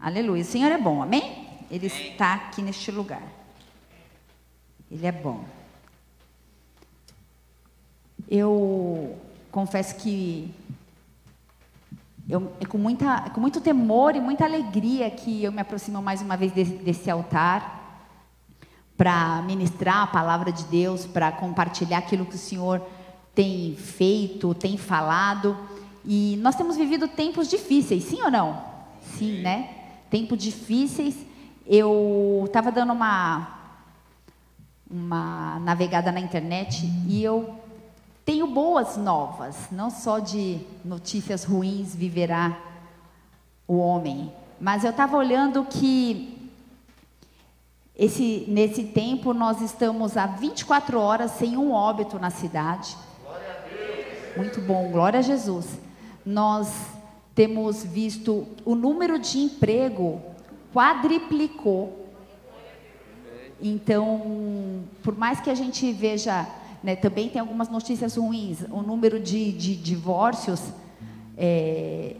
Aleluia. O Senhor é bom, amém? Ele está aqui neste lugar. Ele é bom. Eu confesso que eu, é com, muita, com muito temor e muita alegria que eu me aproximo mais uma vez desse, desse altar para ministrar a palavra de Deus, para compartilhar aquilo que o Senhor tem feito, tem falado. E nós temos vivido tempos difíceis, sim ou não? Sim, né? Tempos difíceis. Eu estava dando uma uma navegada na internet e eu tenho boas novas, não só de notícias ruins viverá o homem, mas eu estava olhando que esse, nesse tempo nós estamos há 24 horas sem um óbito na cidade. Muito bom, glória a Jesus. Nós temos visto o número de emprego quadriplicou então, por mais que a gente veja, né, também tem algumas notícias ruins, o número de, de divórcios é,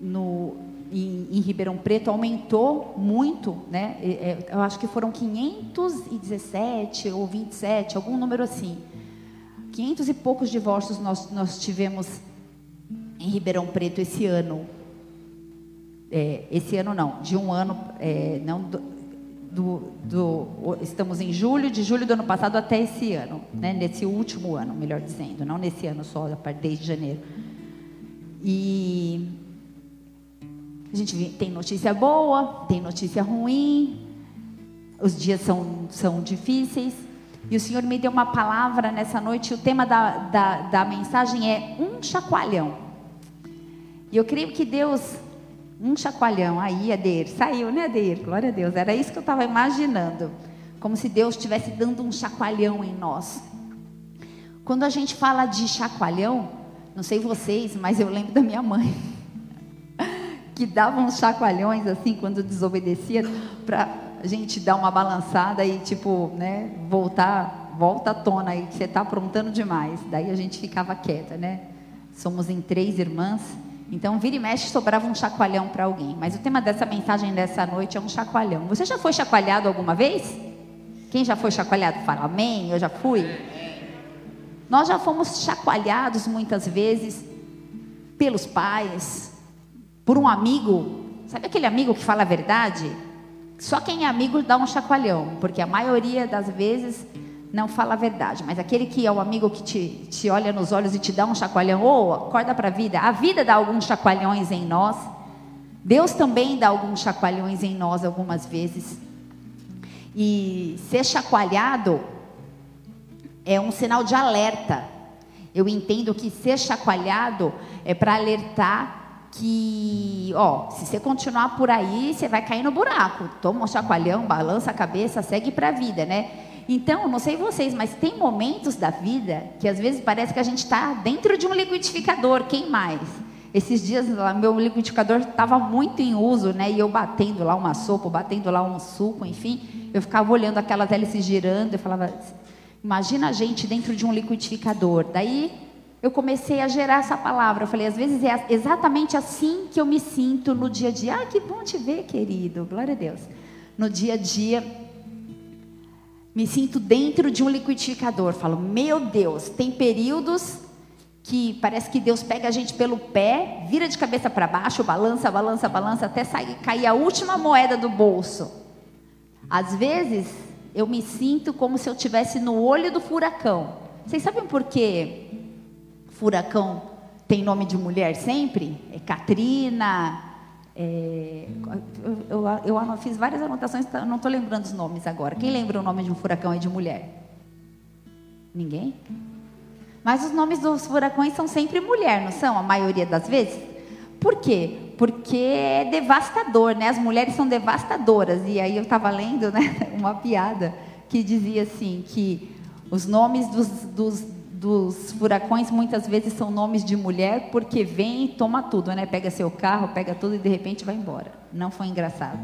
no, em, em, Ribeirão Preto aumentou muito, né? É, eu acho que foram 517 ou 27, algum número assim. 500 e poucos divórcios nós, nós tivemos em Ribeirão Preto esse ano. É, esse ano não, de um ano, é, não do, do, estamos em julho, de julho do ano passado até esse ano, né? nesse último ano, melhor dizendo, não nesse ano só, desde janeiro. E a gente tem notícia boa, tem notícia ruim, os dias são, são difíceis. E o Senhor me deu uma palavra nessa noite, o tema da, da, da mensagem é um chacoalhão. E eu creio que Deus um chacoalhão. Aí, Adeir, saiu, né, Adeir? Glória a Deus. Era isso que eu estava imaginando. Como se Deus estivesse dando um chacoalhão em nós. Quando a gente fala de chacoalhão, não sei vocês, mas eu lembro da minha mãe. que dava uns chacoalhões assim quando desobedecia para a gente dar uma balançada e tipo, né, voltar, volta à tona aí que você está aprontando demais. Daí a gente ficava quieta, né? Somos em três irmãs então, vira e mexe, sobrava um chacoalhão para alguém. Mas o tema dessa mensagem dessa noite é um chacoalhão. Você já foi chacoalhado alguma vez? Quem já foi chacoalhado? Fala amém, eu já fui. Nós já fomos chacoalhados muitas vezes pelos pais, por um amigo. Sabe aquele amigo que fala a verdade? Só quem é amigo dá um chacoalhão, porque a maioria das vezes não fala a verdade, mas aquele que é o amigo que te, te olha nos olhos e te dá um chacoalhão, ou oh, acorda para a vida, a vida dá alguns chacoalhões em nós, Deus também dá alguns chacoalhões em nós algumas vezes, e ser chacoalhado é um sinal de alerta, eu entendo que ser chacoalhado é para alertar que, ó, se você continuar por aí, você vai cair no buraco. Toma um chacoalhão, balança a cabeça, segue para a vida, né? Então, não sei vocês, mas tem momentos da vida que às vezes parece que a gente está dentro de um liquidificador. Quem mais? Esses dias meu liquidificador estava muito em uso, né? E eu batendo lá uma sopa, batendo lá um suco, enfim, eu ficava olhando aquelas hélices girando, eu falava, imagina a gente dentro de um liquidificador. Daí eu comecei a gerar essa palavra. Eu falei, às vezes é exatamente assim que eu me sinto no dia a dia. Ah, que bom te ver, querido. Glória a Deus. No dia a dia, me sinto dentro de um liquidificador. Falo, meu Deus, tem períodos que parece que Deus pega a gente pelo pé, vira de cabeça para baixo, balança, balança, balança, até sair, cair a última moeda do bolso. Às vezes, eu me sinto como se eu estivesse no olho do furacão. Vocês sabem por que furacão tem nome de mulher sempre? É Katrina, é, eu, eu, eu, fiz várias anotações, tá, não estou lembrando os nomes agora. Quem lembra o nome de um furacão e de mulher? Ninguém? Mas os nomes dos furacões são sempre mulher, não são? A maioria das vezes? Por quê? Porque é devastador, né? As mulheres são devastadoras. E aí eu estava lendo né, uma piada que dizia assim, que os nomes dos, dos dos furacões muitas vezes são nomes de mulher porque vem e toma tudo, né? Pega seu carro, pega tudo e de repente vai embora. Não foi engraçado.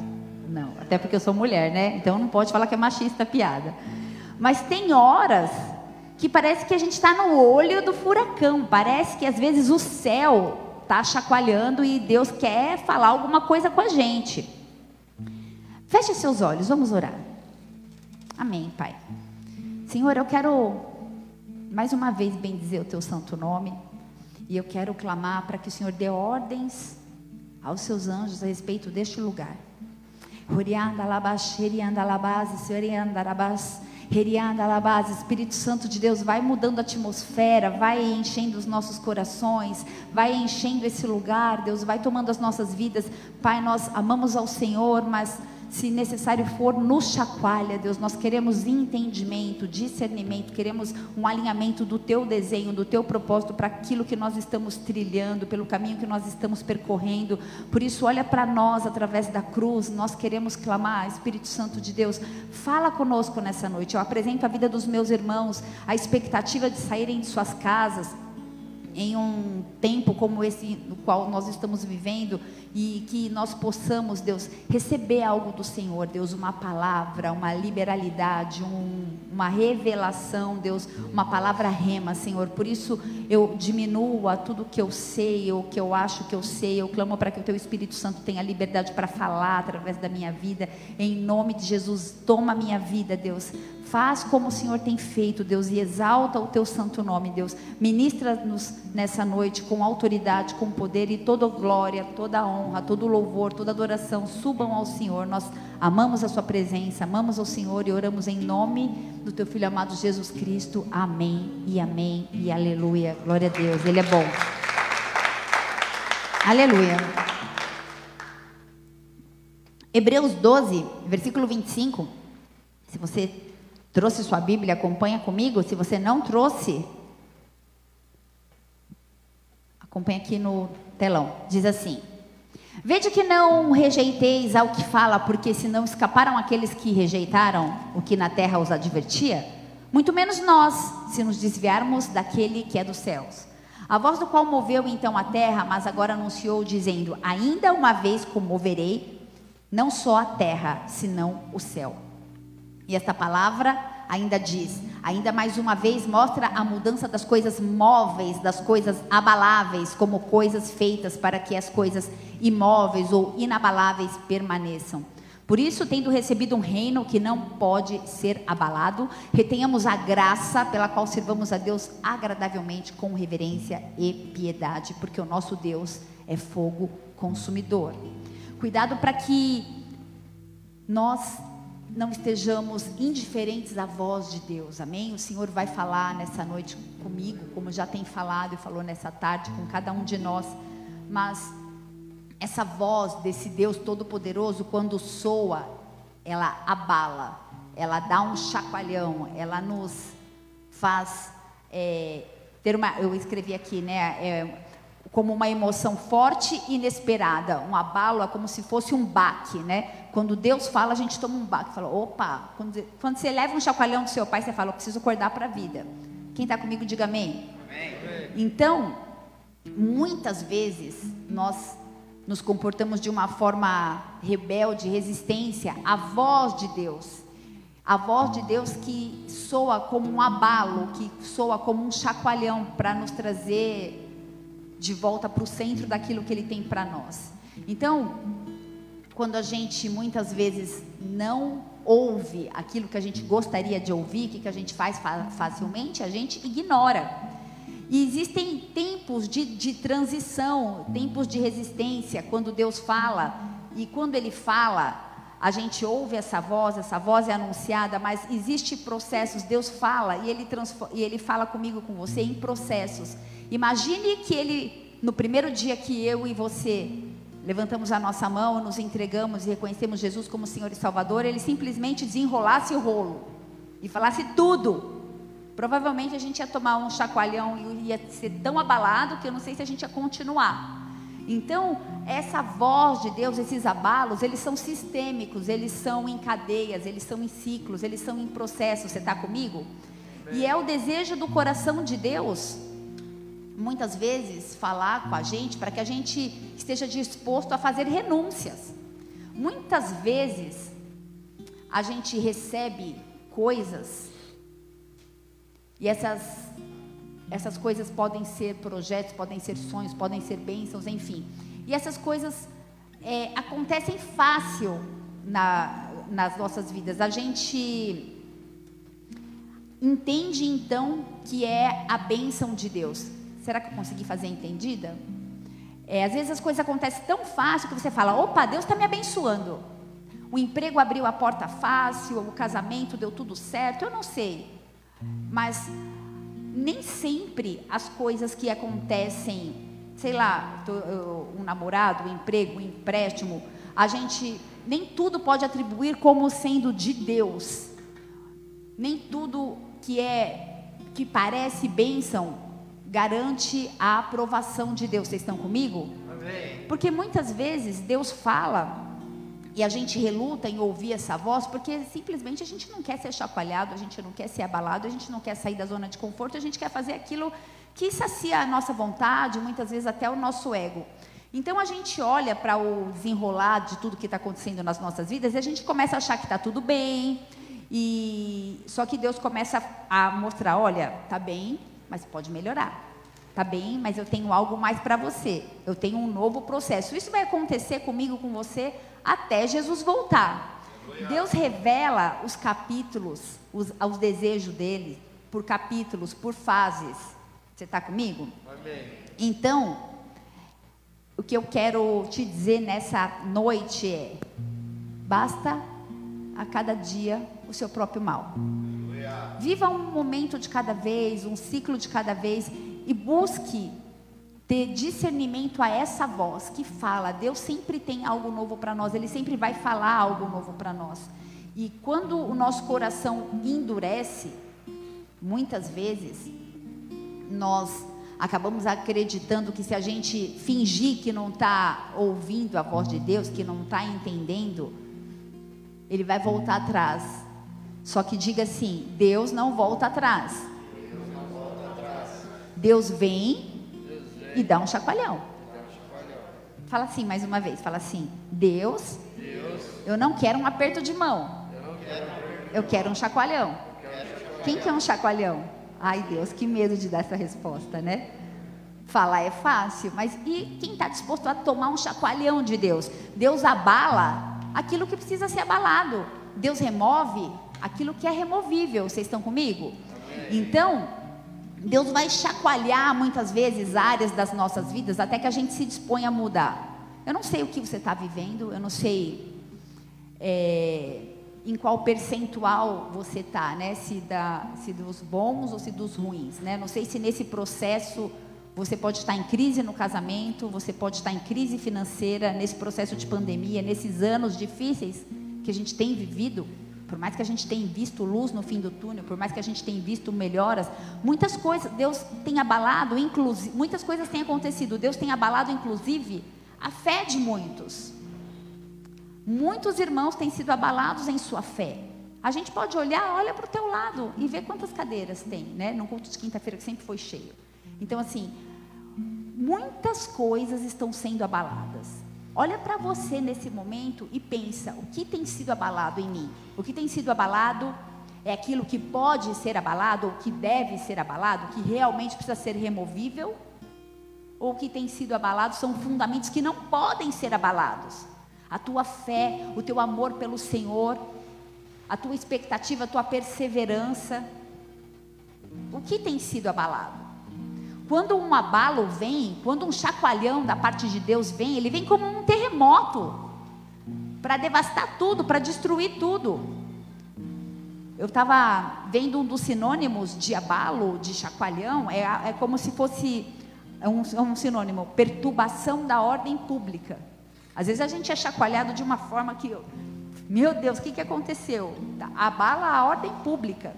Não, até porque eu sou mulher, né? Então não pode falar que é machista a piada. Mas tem horas que parece que a gente está no olho do furacão. Parece que às vezes o céu está chacoalhando e Deus quer falar alguma coisa com a gente. Feche seus olhos, vamos orar. Amém, Pai. Senhor, eu quero mais uma vez bendizer o teu santo nome. E eu quero clamar para que o Senhor dê ordens aos seus anjos a respeito deste lugar. Espírito Santo de Deus, vai mudando a atmosfera, vai enchendo os nossos corações, vai enchendo esse lugar, Deus, vai tomando as nossas vidas. Pai, nós amamos ao Senhor, mas se necessário for, nos chacoalha, Deus. Nós queremos entendimento, discernimento, queremos um alinhamento do teu desenho, do teu propósito para aquilo que nós estamos trilhando, pelo caminho que nós estamos percorrendo. Por isso, olha para nós através da cruz. Nós queremos clamar, Espírito Santo de Deus, fala conosco nessa noite. Eu apresento a vida dos meus irmãos, a expectativa de saírem de suas casas em um tempo como esse no qual nós estamos vivendo e que nós possamos, Deus, receber algo do Senhor, Deus, uma palavra, uma liberalidade, um, uma revelação, Deus, uma palavra rema, Senhor. Por isso eu diminuo a tudo que eu sei, ou que eu acho que eu sei, eu clamo para que o Teu Espírito Santo tenha liberdade para falar através da minha vida, em nome de Jesus. Toma minha vida, Deus, Faz como o Senhor tem feito, Deus, e exalta o teu santo nome, Deus. Ministra-nos nessa noite com autoridade, com poder e toda glória, toda honra, todo louvor, toda adoração subam ao Senhor. Nós amamos a Sua presença, amamos ao Senhor e oramos em nome do Teu Filho amado Jesus Cristo. Amém e amém e aleluia. Glória a Deus, Ele é bom. Aleluia. Hebreus 12, versículo 25. Se você Trouxe sua Bíblia, acompanha comigo. Se você não trouxe, acompanha aqui no telão. Diz assim: Vede que não rejeiteis ao que fala, porque se não escaparam aqueles que rejeitaram o que na terra os advertia, muito menos nós, se nos desviarmos daquele que é dos céus. A voz do qual moveu então a terra, mas agora anunciou, dizendo: Ainda uma vez comoverei, não só a terra, senão o céu. E esta palavra ainda diz, ainda mais uma vez mostra a mudança das coisas móveis, das coisas abaláveis, como coisas feitas para que as coisas imóveis ou inabaláveis permaneçam. Por isso, tendo recebido um reino que não pode ser abalado, retenhamos a graça pela qual servamos a Deus agradavelmente, com reverência e piedade, porque o nosso Deus é fogo consumidor. Cuidado para que nós não estejamos indiferentes à voz de Deus, amém? O Senhor vai falar nessa noite comigo, como já tem falado e falou nessa tarde com cada um de nós, mas essa voz desse Deus Todo-Poderoso, quando soa, ela abala, ela dá um chacoalhão, ela nos faz é, ter uma. Eu escrevi aqui, né? É, como uma emoção forte e inesperada, um abalo, é como se fosse um baque, né? Quando Deus fala, a gente toma um baque. Fala, opa, quando, quando você leva um chacoalhão do seu pai, você fala, eu preciso acordar para a vida. Quem está comigo, diga amém. amém. Então, muitas vezes, nós nos comportamos de uma forma rebelde, resistência à voz de Deus. A voz de Deus que soa como um abalo, que soa como um chacoalhão para nos trazer de volta para o centro daquilo que Ele tem para nós. Então, quando a gente muitas vezes não ouve aquilo que a gente gostaria de ouvir, o que, que a gente faz facilmente? A gente ignora. E existem tempos de, de transição, tempos de resistência, quando Deus fala, e quando Ele fala, a gente ouve essa voz, essa voz é anunciada, mas existe processos, Deus fala e ele, e ele fala comigo, com você, em processos. Imagine que Ele, no primeiro dia que eu e você levantamos a nossa mão, nos entregamos e reconhecemos Jesus como Senhor e Salvador, ele simplesmente desenrolasse o rolo e falasse tudo. Provavelmente a gente ia tomar um chacoalhão e ia ser tão abalado que eu não sei se a gente ia continuar. Então, essa voz de Deus, esses abalos, eles são sistêmicos, eles são em cadeias, eles são em ciclos, eles são em processos. Você está comigo? E é o desejo do coração de Deus muitas vezes falar com a gente para que a gente esteja disposto a fazer renúncias. Muitas vezes a gente recebe coisas e essas essas coisas podem ser projetos, podem ser sonhos, podem ser bênçãos, enfim. E essas coisas é, acontecem fácil na, nas nossas vidas, a gente entende então que é a bênção de Deus. Será que eu consegui fazer entendida? É, às vezes as coisas acontecem tão fácil que você fala: opa, Deus está me abençoando. O emprego abriu a porta fácil, o casamento deu tudo certo, eu não sei. Mas nem sempre as coisas que acontecem, sei lá, um namorado, um emprego, um empréstimo, a gente nem tudo pode atribuir como sendo de Deus. Nem tudo que é que parece bênção garante a aprovação de Deus. Vocês estão comigo? Amém. Porque muitas vezes Deus fala e a gente reluta em ouvir essa voz porque simplesmente a gente não quer ser chacoalhado, a gente não quer ser abalado, a gente não quer sair da zona de conforto, a gente quer fazer aquilo que sacia a nossa vontade, muitas vezes até o nosso ego. Então a gente olha para o desenrolar de tudo que está acontecendo nas nossas vidas e a gente começa a achar que está tudo bem. E só que Deus começa a mostrar, olha, tá bem, mas pode melhorar. Tá bem, mas eu tenho algo mais para você. Eu tenho um novo processo. Isso vai acontecer comigo, com você, até Jesus voltar. Deus revela os capítulos, os, os desejos dele, por capítulos, por fases. Você está comigo? Amém. Então, o que eu quero te dizer nessa noite é: basta a cada dia o seu próprio mal. Viva um momento de cada vez, um ciclo de cada vez e busque ter discernimento a essa voz que fala. Deus sempre tem algo novo para nós, Ele sempre vai falar algo novo para nós. E quando o nosso coração endurece, muitas vezes nós acabamos acreditando que se a gente fingir que não está ouvindo a voz de Deus, que não está entendendo, Ele vai voltar atrás. Só que diga assim: Deus não volta atrás. Deus vem e dá um chacoalhão. Fala assim mais uma vez, fala assim: Deus, eu não quero um aperto de mão. Eu quero um chacoalhão. Quem quer um chacoalhão? Ai Deus, que medo de dar essa resposta, né? Falar é fácil, mas e quem está disposto a tomar um chacoalhão de Deus? Deus abala aquilo que precisa ser abalado. Deus remove aquilo que é removível. Vocês estão comigo? Então, Deus vai chacoalhar muitas vezes áreas das nossas vidas até que a gente se dispõe a mudar. Eu não sei o que você está vivendo, eu não sei é, em qual percentual você está, né? Se, da, se dos bons ou se dos ruins, né? Não sei se nesse processo você pode estar em crise no casamento, você pode estar em crise financeira, nesse processo de pandemia, nesses anos difíceis que a gente tem vivido. Por mais que a gente tenha visto luz no fim do túnel, por mais que a gente tenha visto melhoras, muitas coisas Deus tem abalado, inclusive, muitas coisas têm acontecido. Deus tem abalado, inclusive, a fé de muitos. Muitos irmãos têm sido abalados em sua fé. A gente pode olhar, olha para o teu lado e ver quantas cadeiras tem, né? No culto de quinta-feira que sempre foi cheio. Então, assim, muitas coisas estão sendo abaladas. Olha para você nesse momento e pensa: o que tem sido abalado em mim? O que tem sido abalado é aquilo que pode ser abalado, ou que deve ser abalado, que realmente precisa ser removível? Ou o que tem sido abalado são fundamentos que não podem ser abalados? a tua fé, o teu amor pelo Senhor, a tua expectativa, a tua perseverança. O que tem sido abalado? Quando um abalo vem, quando um chacoalhão da parte de Deus vem, ele vem como um terremoto para devastar tudo, para destruir tudo. Eu estava vendo um dos sinônimos de abalo, de chacoalhão, é, é como se fosse é um, é um sinônimo, perturbação da ordem pública. Às vezes a gente é chacoalhado de uma forma que, meu Deus, o que, que aconteceu? Abala a ordem pública.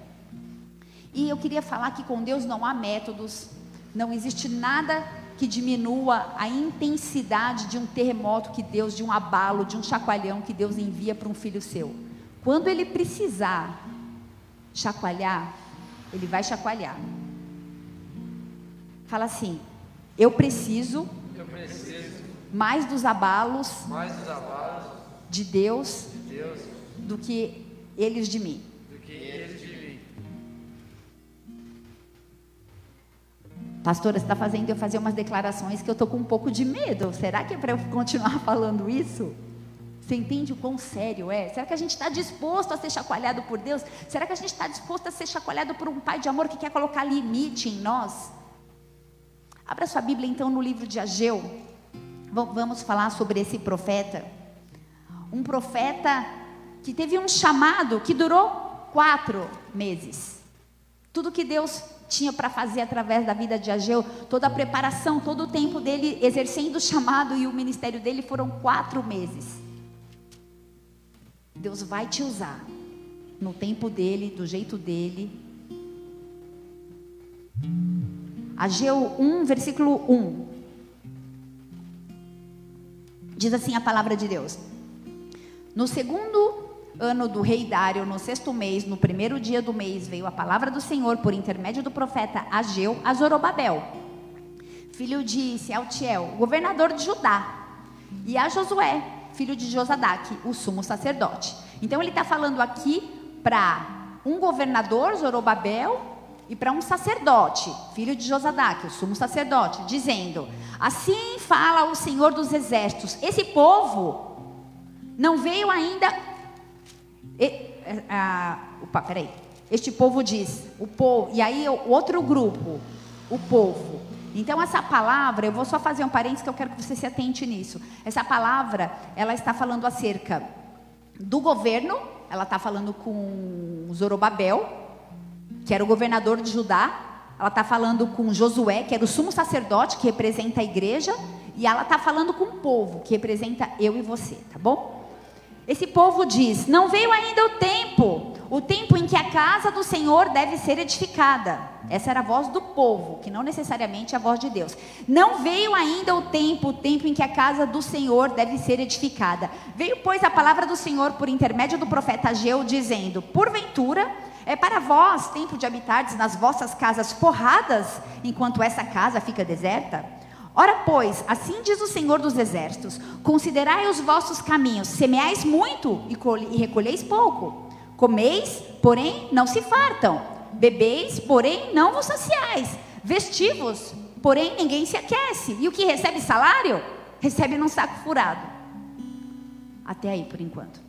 E eu queria falar que com Deus não há métodos, não existe nada que diminua a intensidade de um terremoto que Deus, de um abalo, de um chacoalhão que Deus envia para um filho seu. Quando ele precisar chacoalhar, ele vai chacoalhar. Fala assim: eu preciso, eu preciso mais dos abalos, mais dos abalos de, Deus, de Deus do que eles de mim. Pastora, você está fazendo eu fazer umas declarações que eu estou com um pouco de medo. Será que é para eu continuar falando isso? Você entende o quão sério é? Será que a gente está disposto a ser chacoalhado por Deus? Será que a gente está disposto a ser chacoalhado por um pai de amor que quer colocar limite em nós? Abra sua Bíblia então no livro de Ageu. Vamos falar sobre esse profeta. Um profeta que teve um chamado que durou quatro meses. Tudo que Deus tinha para fazer através da vida de Ageu, toda a preparação, todo o tempo dele exercendo o chamado e o ministério dele foram quatro meses. Deus vai te usar no tempo dele, do jeito dele. Ageu 1, versículo 1. Diz assim a palavra de Deus: No segundo ano do rei Dário, no sexto mês, no primeiro dia do mês, veio a palavra do Senhor por intermédio do profeta Ageu a Zorobabel, filho de Sealtiel, governador de Judá, e a Josué, filho de Josadaque, o sumo sacerdote. Então ele está falando aqui para um governador, Zorobabel, e para um sacerdote, filho de Josadaque, o sumo sacerdote, dizendo: Assim fala o Senhor dos exércitos: esse povo não veio ainda. E, a, opa, peraí. Este povo diz, o povo, e aí o outro grupo, o povo, então essa palavra, eu vou só fazer um parênteses que eu quero que você se atente nisso. Essa palavra, ela está falando acerca do governo, ela está falando com Zorobabel, que era o governador de Judá. Ela está falando com Josué, que era o sumo sacerdote, que representa a igreja. E ela está falando com o povo, que representa eu e você, tá bom? Esse povo diz: Não veio ainda o tempo o tempo em que a casa do Senhor deve ser edificada. Essa era a voz do povo, que não necessariamente é a voz de Deus. Não veio ainda o tempo, o tempo em que a casa do Senhor deve ser edificada. Veio, pois, a palavra do Senhor por intermédio do profeta Ageu, dizendo: Porventura, é para vós tempo de habitardes nas vossas casas forradas, enquanto essa casa fica deserta? Ora, pois, assim diz o Senhor dos Exércitos: Considerai os vossos caminhos, semeais muito e recolheis pouco. Comeis, porém não se fartam. Bebeis, porém não vos saciais. Vestivos, porém ninguém se aquece. E o que recebe salário, recebe num saco furado. Até aí por enquanto.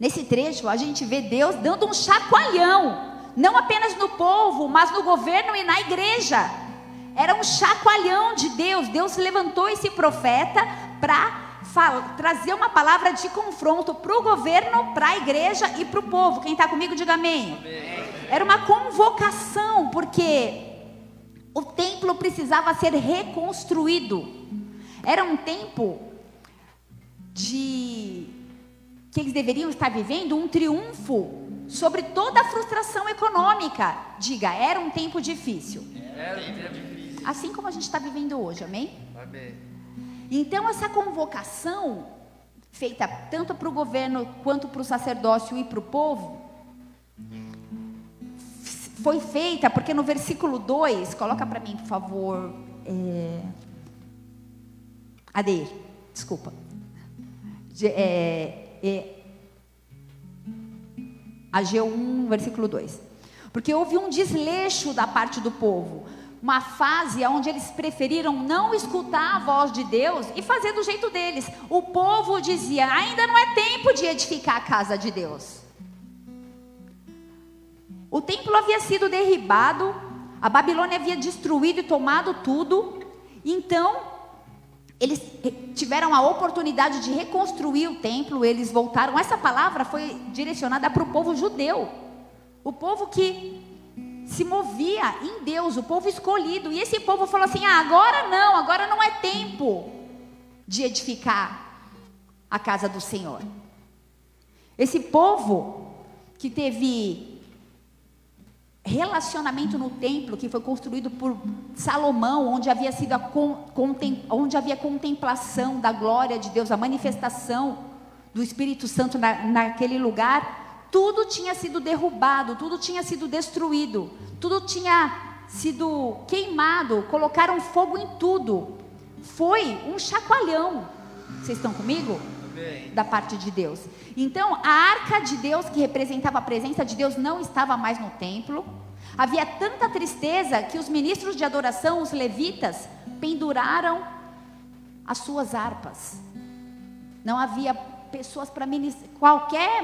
Nesse trecho, a gente vê Deus dando um chacoalhão, não apenas no povo, mas no governo e na igreja. Era um chacoalhão de Deus. Deus levantou esse profeta para trazer uma palavra de confronto para o governo, para a igreja e para o povo. Quem está comigo, diga amém. amém. Era uma convocação, porque o templo precisava ser reconstruído. Era um tempo de que eles deveriam estar vivendo um triunfo sobre toda a frustração econômica. Diga, era um tempo difícil. Era um tempo difícil. Assim como a gente está vivendo hoje, amém? Amém. Então, essa convocação, feita tanto para o governo quanto para o sacerdócio e para o povo, foi feita porque no versículo 2, coloca para mim, por favor, é, Adeir, desculpa. De, é, é, Ageu 1, versículo 2. Porque houve um desleixo da parte do povo uma fase onde eles preferiram não escutar a voz de Deus e fazer do jeito deles. O povo dizia: ainda não é tempo de edificar a casa de Deus. O templo havia sido derribado, a Babilônia havia destruído e tomado tudo. Então, eles tiveram a oportunidade de reconstruir o templo, eles voltaram. Essa palavra foi direcionada para o povo judeu. O povo que se movia em Deus, o povo escolhido. E esse povo falou assim: ah, agora não, agora não é tempo de edificar a casa do Senhor. Esse povo que teve relacionamento no templo que foi construído por Salomão, onde havia sido a onde havia contemplação da glória de Deus, a manifestação do Espírito Santo na, naquele lugar, tudo tinha sido derrubado, tudo tinha sido destruído, tudo tinha sido queimado, colocaram fogo em tudo. Foi um chacoalhão. Vocês estão comigo? Da parte de Deus. Então, a arca de Deus, que representava a presença de Deus, não estava mais no templo. Havia tanta tristeza que os ministros de adoração, os levitas, penduraram as suas harpas. Não havia pessoas para ministrar. Qualquer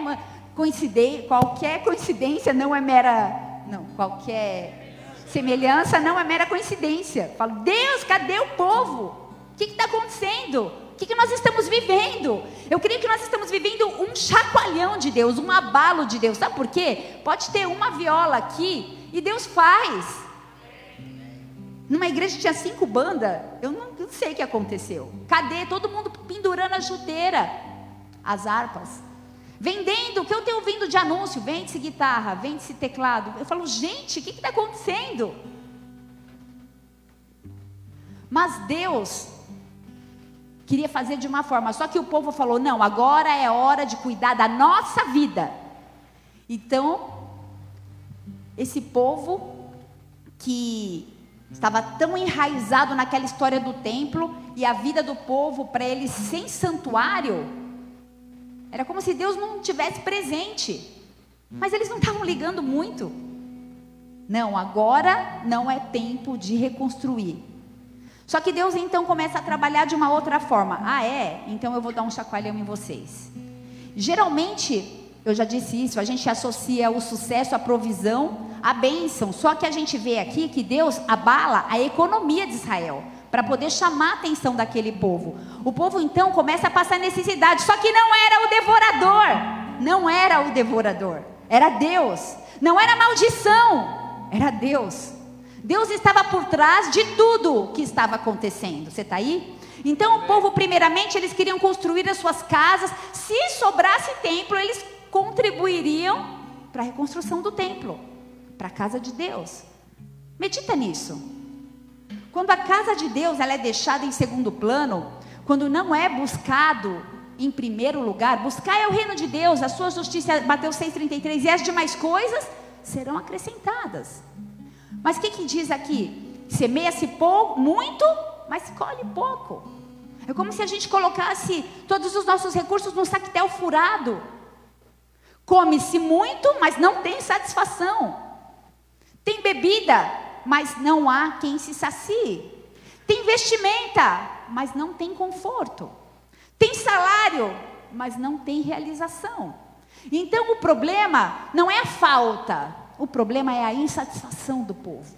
coincidência, qualquer coincidência não é mera. Não, qualquer semelhança não é mera coincidência. Falo, Deus, cadê o povo? O que está acontecendo? O que, que nós estamos vivendo? Eu creio que nós estamos vivendo um chacoalhão de Deus, um abalo de Deus. Sabe por quê? Pode ter uma viola aqui e Deus faz. Numa igreja tinha cinco bandas, eu não, não sei o que aconteceu. Cadê? Todo mundo pendurando a chuteira, as harpas. Vendendo, o que eu tenho ouvindo de anúncio? Vende-se guitarra, vende-se teclado. Eu falo, gente, o que está acontecendo? Mas Deus queria fazer de uma forma, só que o povo falou: não, agora é hora de cuidar da nossa vida. Então, esse povo que Estava tão enraizado naquela história do templo e a vida do povo para eles sem santuário. Era como se Deus não tivesse presente. Mas eles não estavam ligando muito. Não, agora não é tempo de reconstruir. Só que Deus então começa a trabalhar de uma outra forma. Ah, é? Então eu vou dar um chacoalhão em vocês. Geralmente, eu já disse isso, a gente associa o sucesso à provisão a bênção. Só que a gente vê aqui que Deus abala a economia de Israel para poder chamar a atenção daquele povo. O povo então começa a passar necessidade, só que não era o devorador, não era o devorador, era Deus. Não era maldição, era Deus. Deus estava por trás de tudo que estava acontecendo. Você está aí? Então o povo, primeiramente, eles queriam construir as suas casas. Se sobrasse templo, eles contribuiriam para a reconstrução do templo para a casa de Deus. Medita nisso. Quando a casa de Deus ela é deixada em segundo plano, quando não é buscado em primeiro lugar, buscar é o reino de Deus, a sua justiça, Mateus 6,33, e as demais coisas serão acrescentadas. Mas o que, que diz aqui? Semeia-se muito, mas colhe pouco. É como se a gente colocasse todos os nossos recursos num saquetel furado. Come-se muito, mas não tem satisfação. Tem bebida, mas não há quem se sacie. Tem vestimenta, mas não tem conforto. Tem salário, mas não tem realização. Então o problema não é a falta, o problema é a insatisfação do povo.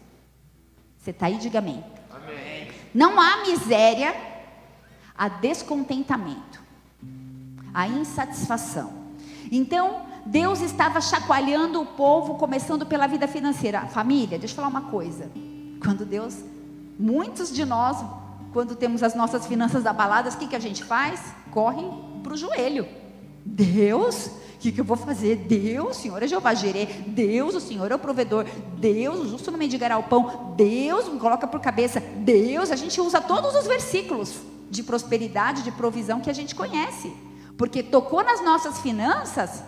Você está aí, diga amém. amém. Não há miséria, há descontentamento, a insatisfação. Então, Deus estava chacoalhando o povo, começando pela vida financeira. Família, deixa eu falar uma coisa. Quando Deus, muitos de nós, quando temos as nossas finanças abaladas, o que, que a gente faz? Corre para o joelho. Deus, o que, que eu vou fazer? Deus, Senhor é Jeová Jirê. Deus, o Senhor é o provedor. Deus, o justo não mendigará o pão. Deus, me coloca por cabeça. Deus, a gente usa todos os versículos de prosperidade, de provisão que a gente conhece. Porque tocou nas nossas finanças,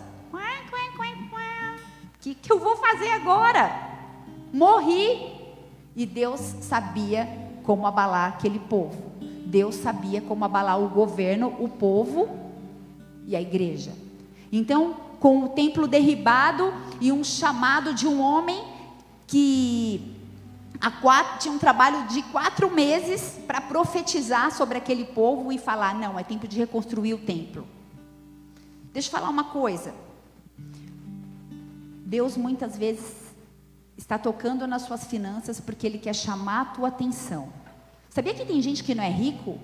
que, que eu vou fazer agora? Morri. E Deus sabia como abalar aquele povo. Deus sabia como abalar o governo, o povo e a igreja. Então, com o templo derribado e um chamado de um homem que quatro, tinha um trabalho de quatro meses para profetizar sobre aquele povo e falar: não, é tempo de reconstruir o templo. Deixa eu falar uma coisa. Deus muitas vezes está tocando nas suas finanças porque Ele quer chamar a tua atenção. Sabia que tem gente que não é rico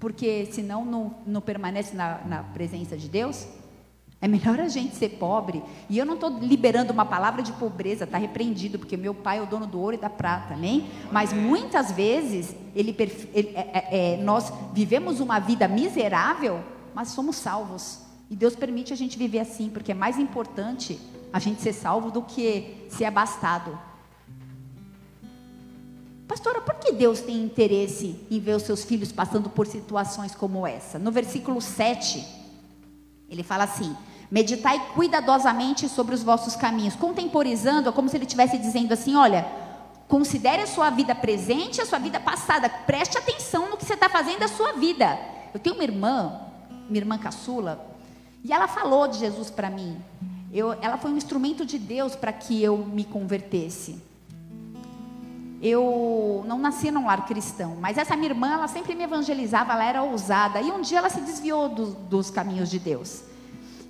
porque senão não, não permanece na, na presença de Deus? É melhor a gente ser pobre. E eu não estou liberando uma palavra de pobreza, está repreendido, porque meu pai é o dono do ouro e da prata, amém? Mas muitas vezes ele, ele é, é, é, nós vivemos uma vida miserável, mas somos salvos. E Deus permite a gente viver assim, porque é mais importante a gente ser salvo do que ser abastado. Pastora, por que Deus tem interesse em ver os seus filhos passando por situações como essa? No versículo 7, ele fala assim: Meditai cuidadosamente sobre os vossos caminhos, contemporizando, é como se ele estivesse dizendo assim: olha, considere a sua vida presente e a sua vida passada, preste atenção no que você está fazendo da sua vida. Eu tenho uma irmã, minha irmã caçula, e ela falou de Jesus para mim. Eu, ela foi um instrumento de Deus para que eu me convertesse. eu não nasci num lar cristão, mas essa minha irmã, ela sempre me evangelizava, ela era ousada, e um dia ela se desviou do, dos caminhos de Deus.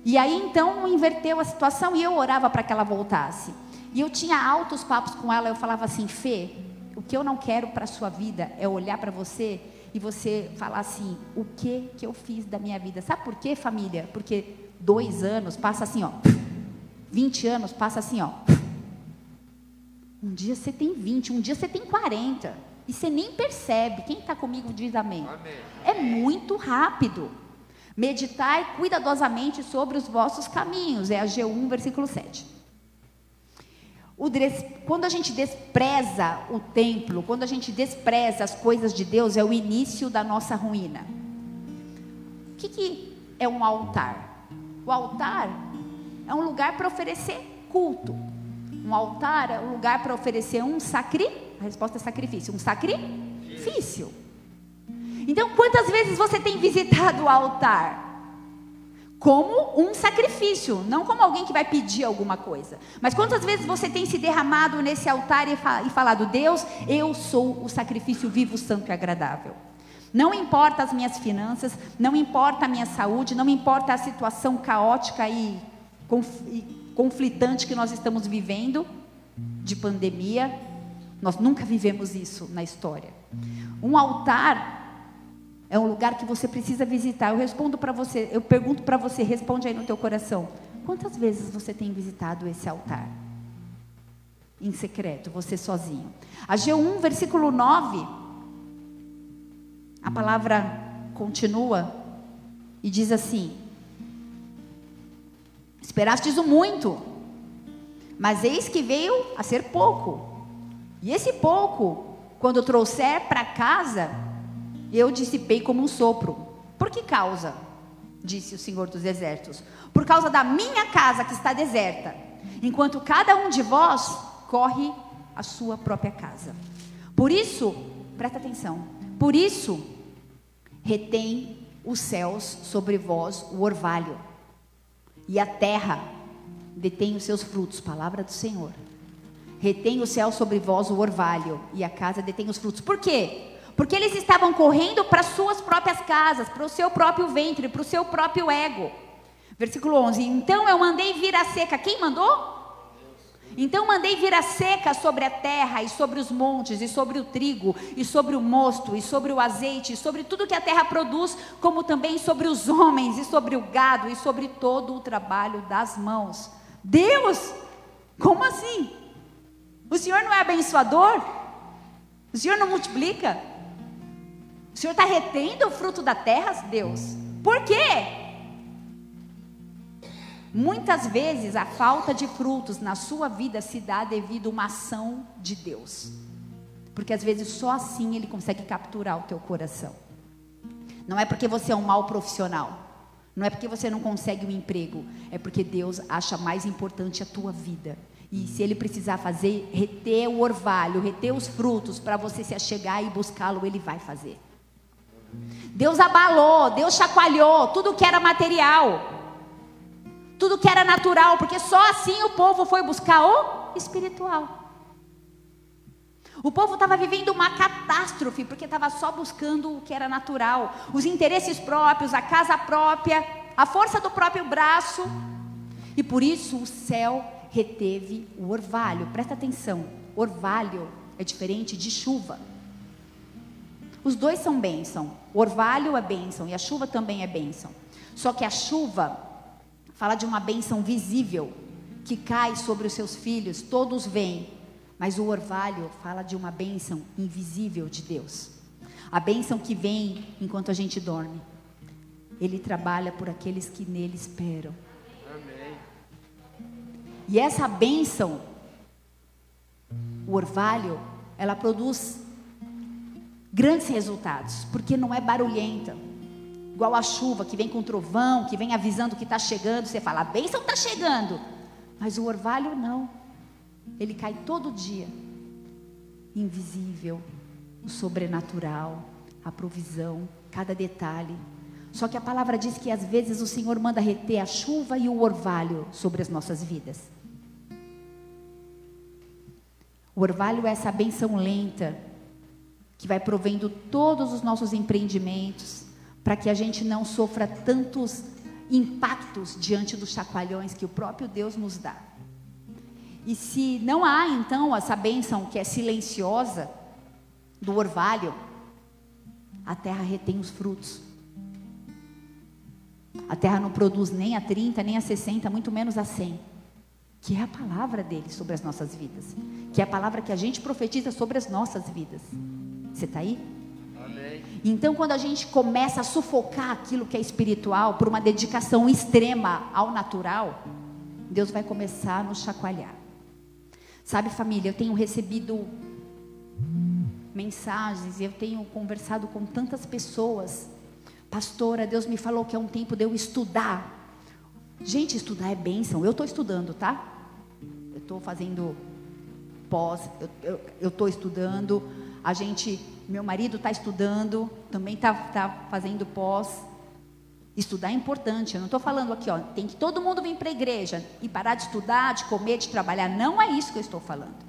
E aí então inverteu a situação e eu orava para que ela voltasse. E eu tinha altos papos com ela, eu falava assim, Fê, o que eu não quero para a sua vida é olhar para você e você falar assim, o que que eu fiz da minha vida? Sabe por quê, família? Porque dois anos passa assim, ó, 20 anos passa assim, ó. Um dia você tem 20, um dia você tem 40. E você nem percebe. Quem está comigo diz amém. amém. É muito rápido. Meditai cuidadosamente sobre os vossos caminhos. É a G1, versículo 7. Des... Quando a gente despreza o templo, quando a gente despreza as coisas de Deus, é o início da nossa ruína. O que, que é um altar? O altar é um lugar para oferecer culto. Um altar é um lugar para oferecer um sacri, a resposta é sacrifício, um sacrifício. Então, quantas vezes você tem visitado o altar? Como um sacrifício, não como alguém que vai pedir alguma coisa. Mas quantas vezes você tem se derramado nesse altar e, falado: Deus, eu sou o sacrifício vivo, santo e agradável. Não importa as minhas finanças, não importa a minha saúde, não importa a situação caótica e conflitante que nós estamos vivendo, de pandemia. Nós nunca vivemos isso na história. Um altar é um lugar que você precisa visitar. Eu respondo para você, eu pergunto para você, responde aí no teu coração. Quantas vezes você tem visitado esse altar? Em secreto, você sozinho. A G1, versículo 9, a palavra continua e diz assim: Esperastes o muito, mas eis que veio a ser pouco. E esse pouco, quando trouxer para casa, eu dissipei como um sopro. Por que causa? Disse o Senhor dos Exércitos. Por causa da minha casa que está deserta, enquanto cada um de vós corre a sua própria casa. Por isso, presta atenção. Por isso, retém os céus sobre vós o orvalho e a terra detém os seus frutos, palavra do Senhor. Retém o céu sobre vós o orvalho, e a casa detém os frutos. Por quê? Porque eles estavam correndo para suas próprias casas, para o seu próprio ventre, para o seu próprio ego. Versículo 11: Então eu mandei vir a seca. Quem mandou? Então mandei vir a seca sobre a terra e sobre os montes e sobre o trigo e sobre o mosto e sobre o azeite e sobre tudo que a terra produz, como também sobre os homens e sobre o gado e sobre todo o trabalho das mãos. Deus, como assim? O Senhor não é abençoador? O Senhor não multiplica? O Senhor está retendo o fruto da terra, Deus? Por quê? Muitas vezes a falta de frutos na sua vida se dá devido a uma ação de Deus. Porque às vezes só assim ele consegue capturar o teu coração. Não é porque você é um mau profissional. Não é porque você não consegue um emprego. É porque Deus acha mais importante a tua vida. E se ele precisar fazer, reter o orvalho, reter os frutos para você se achegar e buscá-lo, ele vai fazer. Deus abalou, Deus chacoalhou tudo que era material tudo que era natural, porque só assim o povo foi buscar o espiritual. O povo estava vivendo uma catástrofe, porque estava só buscando o que era natural, os interesses próprios, a casa própria, a força do próprio braço. E por isso o céu reteve o orvalho. Presta atenção: orvalho é diferente de chuva. Os dois são bênção. O orvalho é bênção e a chuva também é bênção. Só que a chuva Fala de uma bênção visível que cai sobre os seus filhos, todos veem. Mas o orvalho fala de uma bênção invisível de Deus. A bênção que vem enquanto a gente dorme. Ele trabalha por aqueles que nele esperam. Amém. E essa bênção, o orvalho, ela produz grandes resultados, porque não é barulhenta igual a chuva que vem com trovão, que vem avisando que está chegando. Você fala, a bênção está chegando. Mas o orvalho não. Ele cai todo dia. Invisível, o sobrenatural, a provisão, cada detalhe. Só que a palavra diz que às vezes o Senhor manda reter a chuva e o orvalho sobre as nossas vidas. O orvalho é essa benção lenta que vai provendo todos os nossos empreendimentos para que a gente não sofra tantos impactos diante dos chacoalhões que o próprio Deus nos dá. E se não há então essa bênção que é silenciosa do orvalho, a terra retém os frutos. A terra não produz nem a 30, nem a 60, muito menos a 100. Que é a palavra dele sobre as nossas vidas. Que é a palavra que a gente profetiza sobre as nossas vidas. Você está aí? Então, quando a gente começa a sufocar aquilo que é espiritual por uma dedicação extrema ao natural, Deus vai começar a nos chacoalhar. Sabe, família, eu tenho recebido mensagens, eu tenho conversado com tantas pessoas. Pastora, Deus me falou que é um tempo de eu estudar. Gente, estudar é bênção. Eu estou estudando, tá? Eu estou fazendo pós, eu estou estudando. A gente, meu marido está estudando, também está tá fazendo pós. Estudar é importante. Eu não estou falando aqui, ó, tem que todo mundo vir para a igreja e parar de estudar, de comer, de trabalhar. Não é isso que eu estou falando.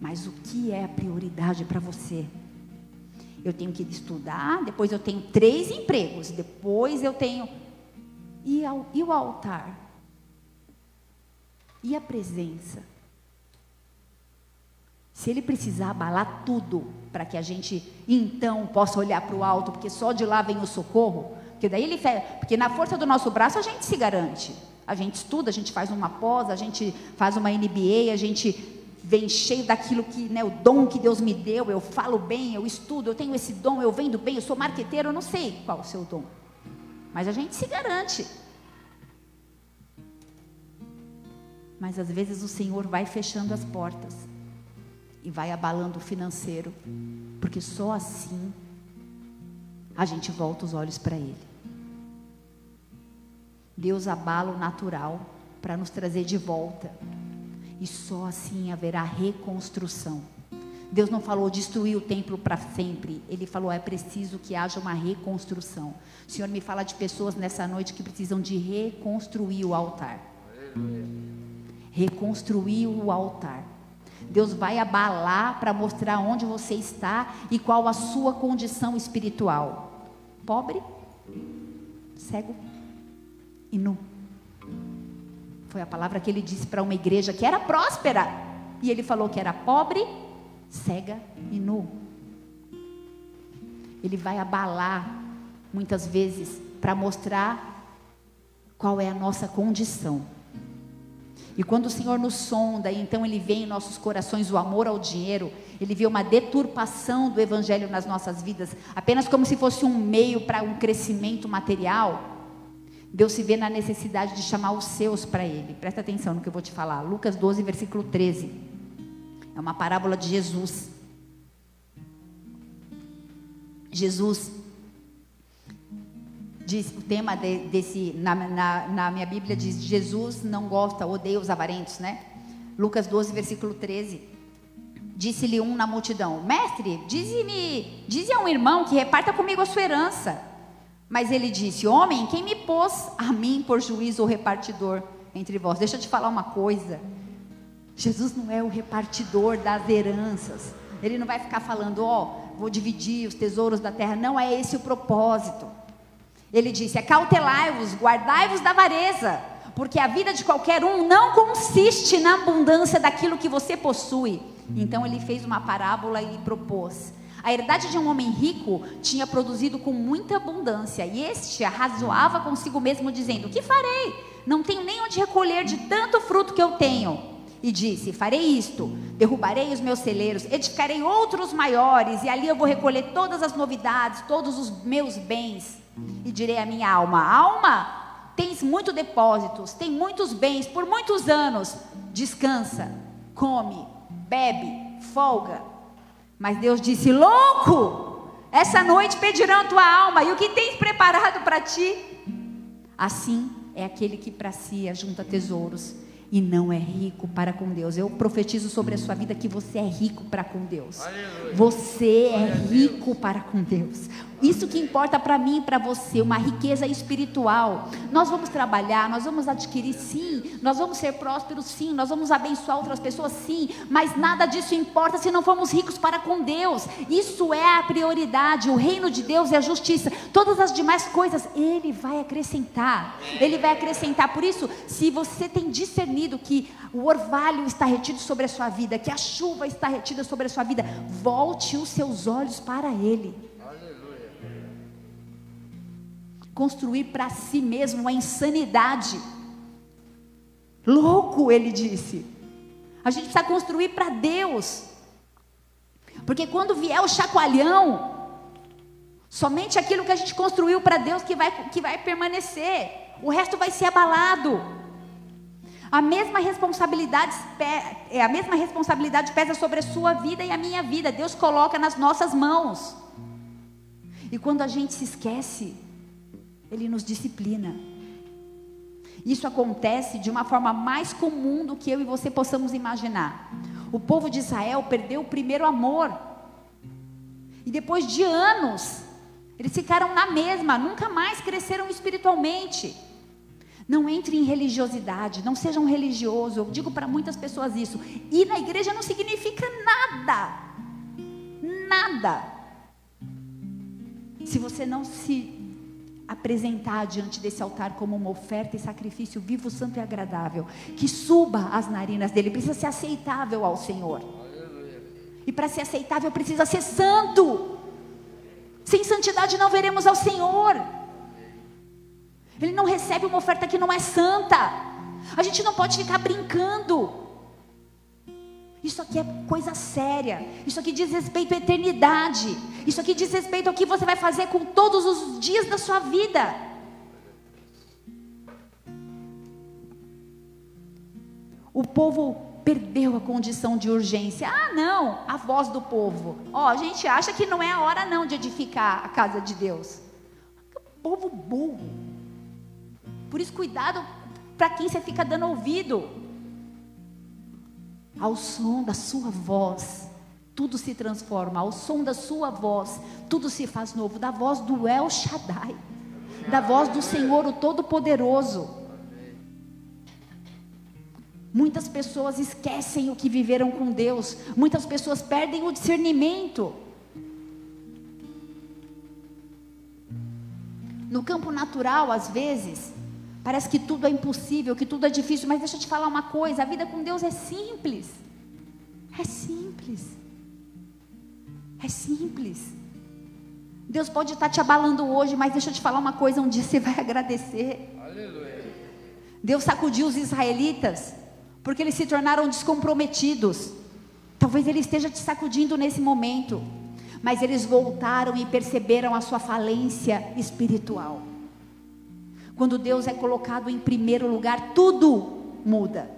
Mas o que é a prioridade para você? Eu tenho que estudar, depois eu tenho três empregos, depois eu tenho. E, ao, e o altar? E a presença? Se ele precisar abalar tudo para que a gente então possa olhar para o alto, porque só de lá vem o socorro, porque daí ele porque na força do nosso braço a gente se garante. A gente estuda, a gente faz uma pós, a gente faz uma MBA, a gente vem cheio daquilo que, né, o dom que Deus me deu, eu falo bem, eu estudo, eu tenho esse dom, eu vendo bem, eu sou marqueteiro, eu não sei qual o seu dom. Mas a gente se garante. Mas às vezes o Senhor vai fechando as portas e vai abalando o financeiro, porque só assim a gente volta os olhos para Ele. Deus abala o natural para nos trazer de volta e só assim haverá reconstrução. Deus não falou destruir o templo para sempre, Ele falou é preciso que haja uma reconstrução. O Senhor me fala de pessoas nessa noite que precisam de reconstruir o altar. Reconstruir o altar. Deus vai abalar para mostrar onde você está e qual a sua condição espiritual. Pobre, cego e nu. Foi a palavra que ele disse para uma igreja que era próspera. E ele falou que era pobre, cega e nu. Ele vai abalar, muitas vezes, para mostrar qual é a nossa condição. E quando o Senhor nos sonda, então Ele vê em nossos corações o amor ao dinheiro, Ele vê uma deturpação do Evangelho nas nossas vidas, apenas como se fosse um meio para um crescimento material. Deus se vê na necessidade de chamar os seus para Ele. Presta atenção no que eu vou te falar. Lucas 12, versículo 13. É uma parábola de Jesus. Jesus diz, o tema de, desse, na, na, na, minha Bíblia diz, Jesus não gosta, odeia os avarentos, né? Lucas 12, versículo 13. Disse-lhe um na multidão, mestre, dize-me, dize a um irmão que reparta comigo a sua herança. Mas ele disse: Homem, quem me pôs a mim por juiz ou repartidor entre vós? Deixa eu te falar uma coisa. Jesus não é o repartidor das heranças. Ele não vai ficar falando, ó, oh, vou dividir os tesouros da terra. Não é esse o propósito. Ele disse: Acautelai-vos, guardai-vos da avareza, porque a vida de qualquer um não consiste na abundância daquilo que você possui. Então ele fez uma parábola e propôs: a herdade de um homem rico tinha produzido com muita abundância, e este arrazoava consigo mesmo, dizendo: Que farei? Não tenho nem onde recolher de tanto fruto que eu tenho. E disse: Farei isto: derrubarei os meus celeiros, edificarei outros maiores, e ali eu vou recolher todas as novidades, todos os meus bens. E direi à minha alma: Alma, tens muitos depósitos, tem muitos bens por muitos anos. Descansa, come, bebe, folga mas Deus disse: Louco, essa noite pedirão a tua alma, e o que tens preparado para ti? Assim é aquele que para si ajunta tesouros e não é rico para com Deus. Eu profetizo sobre a sua vida que você é rico para com Deus. Aleluia. Você é rico para com Deus. Isso que importa para mim e para você, uma riqueza espiritual. Nós vamos trabalhar, nós vamos adquirir sim, nós vamos ser prósperos sim, nós vamos abençoar outras pessoas sim, mas nada disso importa se não formos ricos para com Deus. Isso é a prioridade. O reino de Deus é a justiça. Todas as demais coisas ele vai acrescentar. Ele vai acrescentar. Por isso, se você tem discernido que o orvalho está retido sobre a sua vida, que a chuva está retida sobre a sua vida, volte os seus olhos para ele construir para si mesmo uma insanidade. Louco, ele disse. A gente precisa construir para Deus. Porque quando vier o chacoalhão, somente aquilo que a gente construiu para Deus que vai, que vai permanecer. O resto vai ser abalado. A mesma responsabilidade, é, a mesma responsabilidade pesa sobre a sua vida e a minha vida. Deus coloca nas nossas mãos. E quando a gente se esquece ele nos disciplina. Isso acontece de uma forma mais comum do que eu e você possamos imaginar. O povo de Israel perdeu o primeiro amor. E depois de anos, eles ficaram na mesma, nunca mais cresceram espiritualmente. Não entre em religiosidade, não seja um religioso. Eu digo para muitas pessoas isso. Ir na igreja não significa nada. Nada. Se você não se apresentar diante desse altar como uma oferta e sacrifício vivo, santo e agradável, que suba as narinas dele, precisa ser aceitável ao Senhor. E para ser aceitável precisa ser santo. Sem santidade não veremos ao Senhor. Ele não recebe uma oferta que não é santa. A gente não pode ficar brincando. Isso aqui é coisa séria. Isso aqui diz respeito à eternidade. Isso aqui diz respeito ao que você vai fazer com todos os dias da sua vida. O povo perdeu a condição de urgência. Ah, não, a voz do povo. Ó, oh, a gente acha que não é a hora não de edificar a casa de Deus. povo burro. Por isso cuidado para quem você fica dando ouvido ao som da sua voz, tudo se transforma. Ao som da sua voz, tudo se faz novo. Da voz do El Shaddai, da voz do Senhor, o Todo-Poderoso. Muitas pessoas esquecem o que viveram com Deus, muitas pessoas perdem o discernimento. No campo natural, às vezes, Parece que tudo é impossível, que tudo é difícil, mas deixa eu te falar uma coisa: a vida com Deus é simples. É simples. É simples. Deus pode estar te abalando hoje, mas deixa eu te falar uma coisa: um dia você vai agradecer. Aleluia. Deus sacudiu os israelitas, porque eles se tornaram descomprometidos. Talvez Ele esteja te sacudindo nesse momento, mas eles voltaram e perceberam a sua falência espiritual. Quando Deus é colocado em primeiro lugar, tudo muda.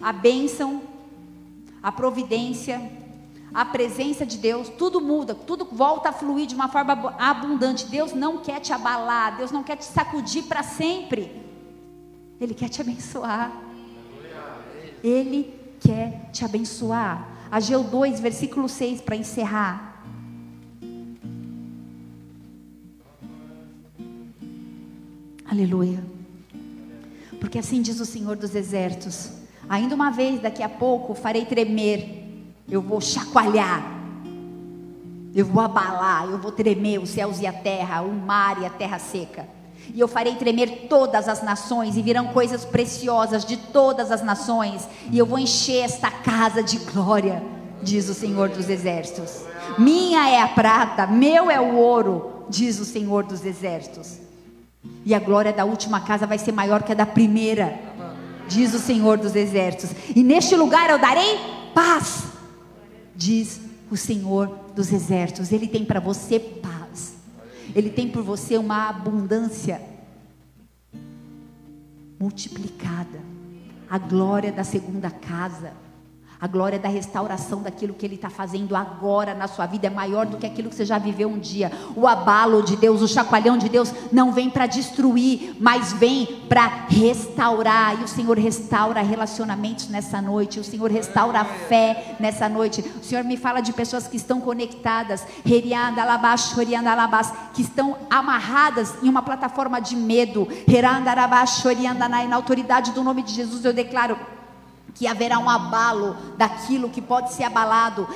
A bênção, a providência, a presença de Deus, tudo muda, tudo volta a fluir de uma forma abundante. Deus não quer te abalar, Deus não quer te sacudir para sempre. Ele quer te abençoar. Ele quer te abençoar. Ageu 2, versículo 6, para encerrar. Aleluia. Porque assim diz o Senhor dos Exércitos: ainda uma vez, daqui a pouco, farei tremer, eu vou chacoalhar, eu vou abalar, eu vou tremer os céus e a terra, o mar e a terra seca. E eu farei tremer todas as nações, e virão coisas preciosas de todas as nações, e eu vou encher esta casa de glória, diz o Senhor dos Exércitos. Minha é a prata, meu é o ouro, diz o Senhor dos Exércitos. E a glória da última casa vai ser maior que a da primeira, diz o Senhor dos Exércitos. E neste lugar eu darei paz, diz o Senhor dos Exércitos. Ele tem para você paz, Ele tem por você uma abundância multiplicada. A glória da segunda casa, A glória da restauração daquilo que Ele está fazendo agora na sua vida é maior do que aquilo que você já viveu um dia. O abalo de Deus, o chacoalhão de Deus não vem para destruir, mas vem para restaurar. E o Senhor restaura relacionamentos nessa noite. O Senhor restaura a fé nessa noite. O Senhor me fala de pessoas que estão conectadas, que estão amarradas em uma plataforma de medo. Na autoridade do nome de Jesus, eu declaro que haverá um abalo daquilo que pode ser abalado.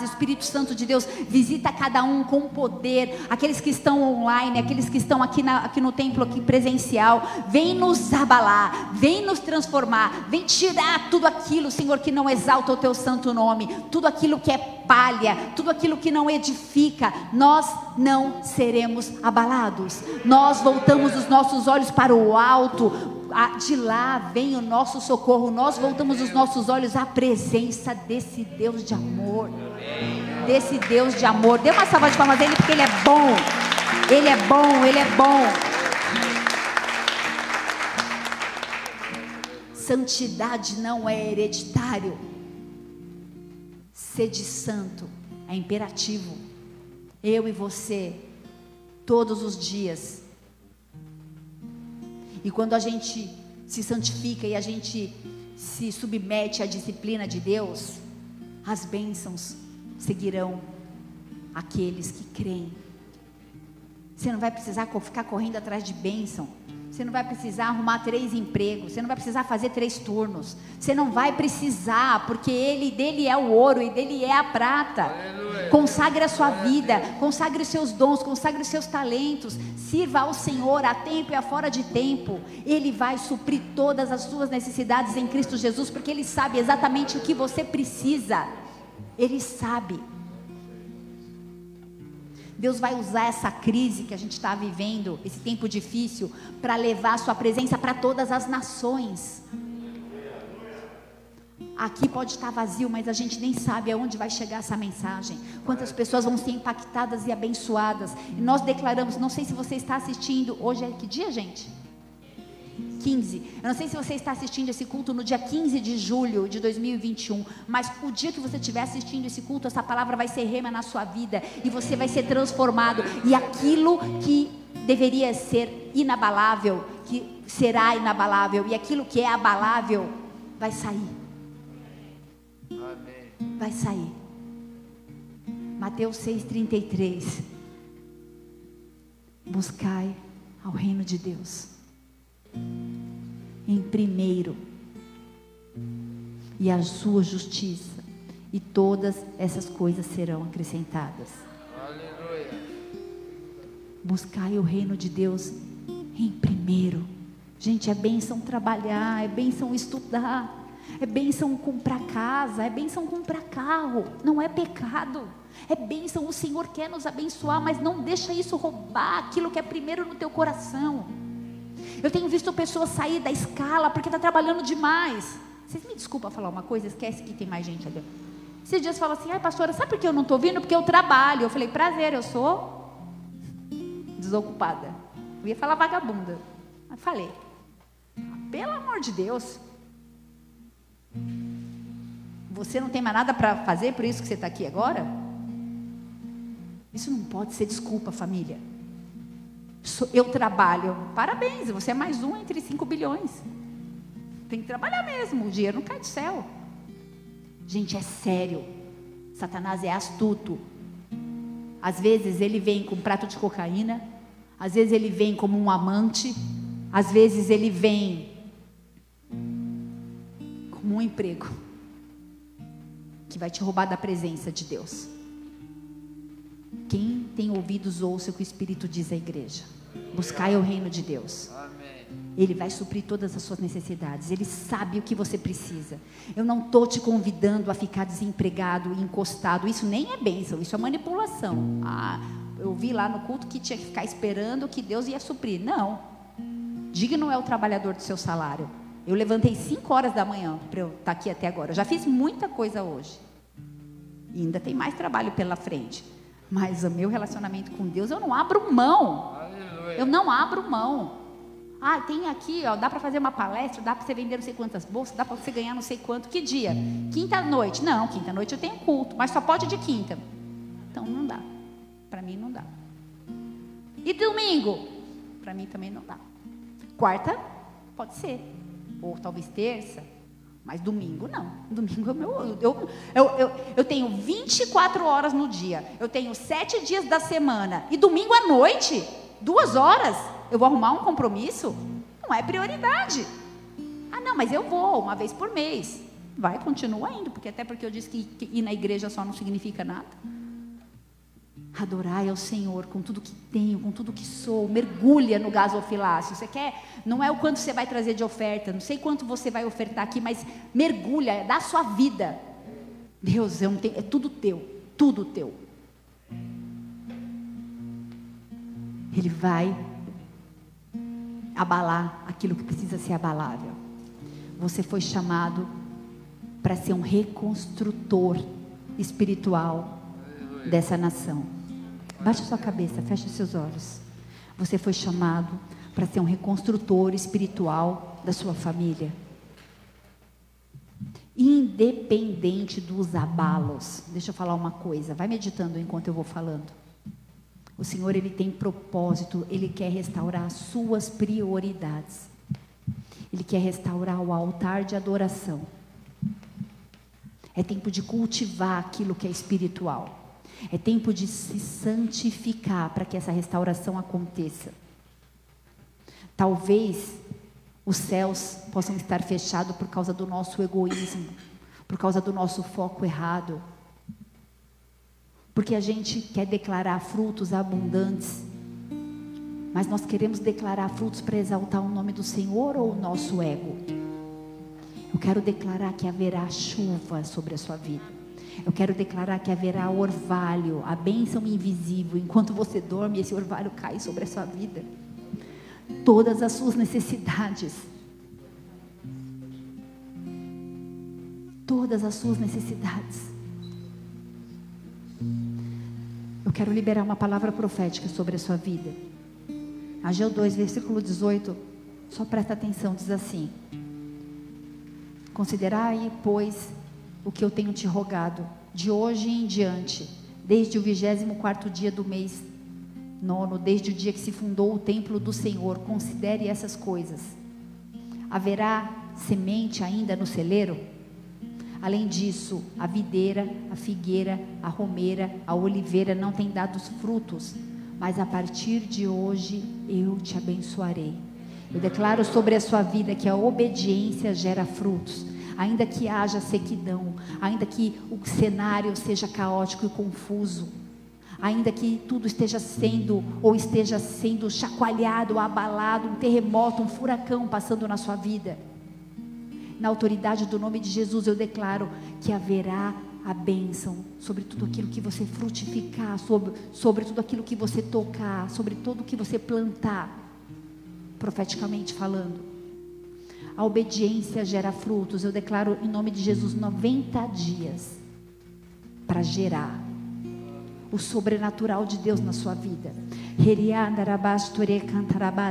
O Espírito Santo de Deus visita cada um com poder. Aqueles que estão online, aqueles que estão aqui, na, aqui no templo aqui presencial, vem nos abalar, vem nos transformar, vem tirar tudo aquilo, Senhor, que não exalta o teu santo nome, tudo aquilo que é palha, tudo aquilo que não edifica. Nós não seremos abalados. Nós voltamos os nossos olhos para o alto de lá vem o nosso socorro. Nós voltamos os nossos olhos à presença desse Deus de amor. Desse Deus de amor. Dê uma salva de palmas dele porque ele é bom. Ele é bom, ele é bom. Santidade não é hereditário. Sede santo é imperativo. Eu e você, todos os dias, e quando a gente se santifica e a gente se submete à disciplina de Deus, as bênçãos seguirão aqueles que creem. Você não vai precisar ficar correndo atrás de bênção. Você não vai precisar arrumar três empregos, você não vai precisar fazer três turnos. Você não vai precisar, porque ele dele é o ouro e dele é a prata. Aleluia. Consagre a sua vida, consagre os seus dons, consagre os seus talentos. Sirva ao Senhor a tempo e a fora de tempo. Ele vai suprir todas as suas necessidades em Cristo Jesus, porque ele sabe exatamente o que você precisa. Ele sabe. Deus vai usar essa crise que a gente está vivendo, esse tempo difícil, para levar a sua presença para todas as nações. Aqui pode estar vazio, mas a gente nem sabe aonde vai chegar essa mensagem. Quantas pessoas vão ser impactadas e abençoadas. E nós declaramos, não sei se você está assistindo, hoje é que dia, gente? 15. Eu não sei se você está assistindo esse culto no dia 15 de julho de 2021, mas o dia que você estiver assistindo esse culto, essa palavra vai ser rema na sua vida e você vai ser transformado. E aquilo que deveria ser inabalável, que será inabalável, e aquilo que é abalável, vai sair. Amém. Vai sair. Mateus 6,33. Buscai ao reino de Deus em primeiro e a sua justiça, e todas essas coisas serão acrescentadas. Aleluia. Buscai o reino de Deus em primeiro. Gente, é bênção trabalhar, é bênção estudar, é bênção comprar casa, é bênção comprar carro, não é pecado. É bênção, o Senhor quer nos abençoar, mas não deixa isso roubar aquilo que é primeiro no teu coração. Eu tenho visto pessoas sair da escala porque está trabalhando demais. Vocês me desculpam falar uma coisa, esquece que tem mais gente ali. Esses dias falam assim, ai pastora, sabe por que eu não estou vindo? Porque eu trabalho. Eu falei, prazer, eu sou desocupada. Eu ia falar vagabunda. Mas falei, pelo amor de Deus. Você não tem mais nada para fazer, por isso que você está aqui agora? Isso não pode ser desculpa, família eu trabalho. Parabéns, você é mais um entre 5 bilhões. Tem que trabalhar mesmo, o dinheiro não cai do céu. Gente, é sério. Satanás é astuto. Às vezes ele vem com um prato de cocaína, às vezes ele vem como um amante, às vezes ele vem como um emprego que vai te roubar da presença de Deus. Quem tem ouvidos, ouça o que o Espírito diz à igreja. Buscai o reino de Deus. Ele vai suprir todas as suas necessidades. Ele sabe o que você precisa. Eu não estou te convidando a ficar desempregado, encostado. Isso nem é bênção, isso é manipulação. Ah, eu vi lá no culto que tinha que ficar esperando que Deus ia suprir. Não. Digno é o trabalhador do seu salário. Eu levantei 5 horas da manhã para eu estar tá aqui até agora. Eu já fiz muita coisa hoje. E ainda tem mais trabalho pela frente. Mas o meu relacionamento com Deus, eu não abro mão. Eu não abro mão. Ah, tem aqui, ó, dá para fazer uma palestra, dá para você vender não sei quantas bolsas, dá para você ganhar não sei quanto. Que dia? Quinta noite. Não, quinta noite eu tenho culto, mas só pode de quinta. Então não dá. Para mim não dá. E domingo? Para mim também não dá. Quarta? Pode ser. Ou talvez terça. Mas domingo não. Domingo é meu. Eu, eu, eu, eu tenho 24 horas no dia. Eu tenho sete dias da semana. E domingo à noite, duas horas. Eu vou arrumar um compromisso? Não é prioridade. Ah, não, mas eu vou uma vez por mês. Vai, continua indo, porque até porque eu disse que, que ir na igreja só não significa nada. Adorai ao Senhor com tudo que tenho, com tudo que sou. Mergulha no gasofilácio. Você quer? Não é o quanto você vai trazer de oferta, não sei quanto você vai ofertar aqui, mas mergulha, dá a sua vida. Deus, é, um, é tudo teu, tudo teu. Ele vai abalar aquilo que precisa ser abalável. Você foi chamado para ser um reconstrutor espiritual dessa nação. Baixe sua cabeça, feche seus olhos. Você foi chamado para ser um reconstrutor espiritual da sua família. Independente dos abalos. Deixa eu falar uma coisa, vai meditando enquanto eu vou falando. O Senhor ele tem propósito, ele quer restaurar as suas prioridades. Ele quer restaurar o altar de adoração. É tempo de cultivar aquilo que é espiritual. É tempo de se santificar para que essa restauração aconteça. Talvez os céus possam estar fechados por causa do nosso egoísmo, por causa do nosso foco errado porque a gente quer declarar frutos abundantes, mas nós queremos declarar frutos para exaltar o nome do Senhor ou o nosso ego? Eu quero declarar que haverá chuva sobre a sua vida. Eu quero declarar que haverá orvalho, a bênção invisível. Enquanto você dorme, esse orvalho cai sobre a sua vida. Todas as suas necessidades. Todas as suas necessidades Eu quero liberar uma palavra profética sobre a sua vida. Ageu 2, versículo 18. Só presta atenção, diz assim: Considerai, pois, o que eu tenho te rogado, de hoje em diante, desde o vigésimo quarto dia do mês nono, desde o dia que se fundou o templo do Senhor, considere essas coisas. Haverá semente ainda no celeiro? Além disso, a videira, a figueira, a romeira, a oliveira não têm dado frutos, mas a partir de hoje eu te abençoarei. Eu declaro sobre a sua vida que a obediência gera frutos. Ainda que haja sequidão, ainda que o cenário seja caótico e confuso, ainda que tudo esteja sendo ou esteja sendo chacoalhado, abalado, um terremoto, um furacão passando na sua vida na autoridade do nome de Jesus, eu declaro que haverá a bênção sobre tudo aquilo que você frutificar, sobre, sobre tudo aquilo que você tocar, sobre tudo que você plantar, profeticamente falando. A obediência gera frutos. Eu declaro em nome de Jesus 90 dias para gerar o sobrenatural de Deus na sua vida.